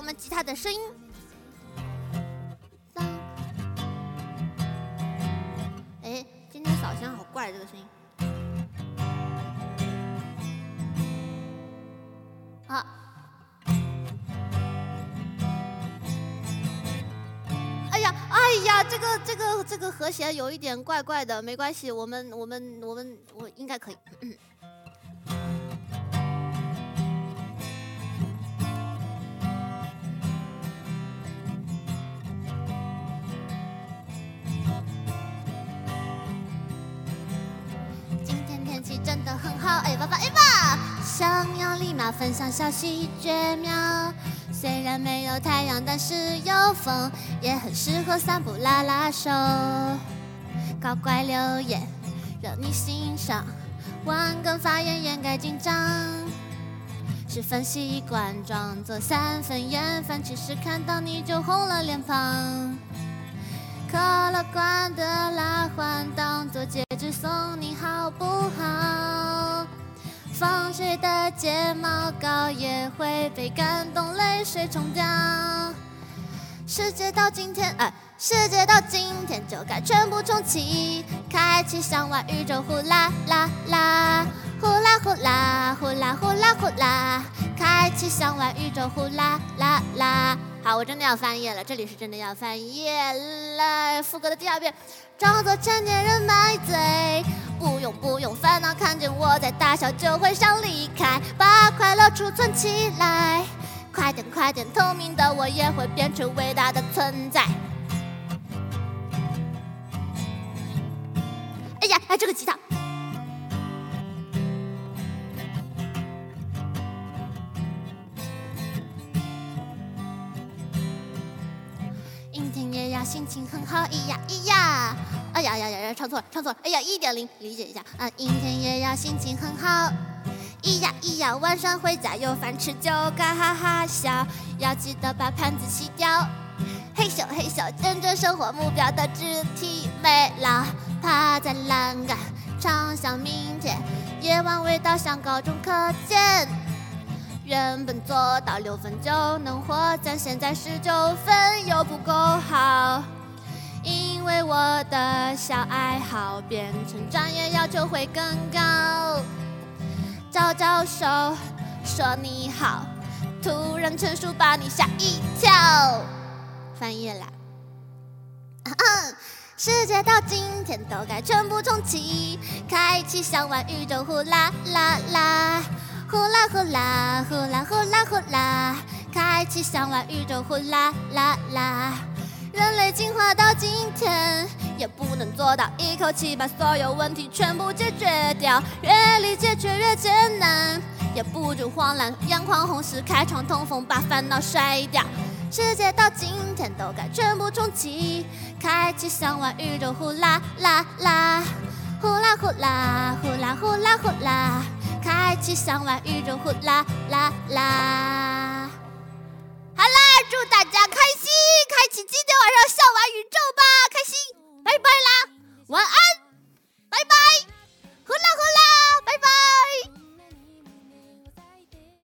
我们吉他的声音。哎，今天扫弦好怪，这个声音。好。哎呀，哎呀，这个这个这个和弦有一点怪怪的，没关系，我们我们我们我应该可以。哎吧吧哎吧！想要立马分享消息绝妙，虽然没有太阳，但是有风，也很适合散步拉拉手。搞怪留言让你欣赏，万根发言掩盖紧张，十分习惯装作三分厌烦，其实看到你就红了脸庞。可乐罐的拉环当做戒指送你好不好？谁的睫毛膏也会被感动泪水冲掉。世界到今天，哎，世界到今天就该全部重启，开启向外宇宙呼啦啦啦，呼啦呼啦呼啦呼啦呼啦，开启向外宇宙呼啦啦啦。好，我真的要翻页了，这里是真的要翻页了。副歌的第二遍，装作成年人买醉，不用不用烦恼，在大笑就会想离开，把快乐储存起来，快点快点，透明的我也会变成伟大的存在。哎呀，哎这个吉他。阴天也要心情很好，咿呀咿呀，呀呀呀呀，唱错了，唱错了，哎呀，一点零，理解一下啊，阴天也要心情很好，咿呀咿呀，晚上回家有饭吃就该哈哈笑，要记得把盘子洗掉，嘿咻嘿咻，见证生活目标的肢体美劳，趴在栏杆，畅想明天，夜晚味道像高中课间。原本做到六分就能获奖，现在十九分又不够好，我的小爱好变成专业要求会更高。招招手说你好，突然成熟把你吓一跳。翻页啦，世界到今天都该全部重启，开启向外宇宙呼啦啦啦。呼啦呼啦呼啦呼啦呼啦，开启向外宇宙呼啦啦啦！人类进化到今天，也不能做到一口气把所有问题全部解决掉。越理解却越艰难，也不准慌乱。眼眶红时开窗通风，把烦恼甩掉。世界到今天都该全部重启，开启向外宇宙呼啦啦啦！呼啦呼啦呼啦呼啦呼啦！开启向外宇宙，呼啦啦啦！Well,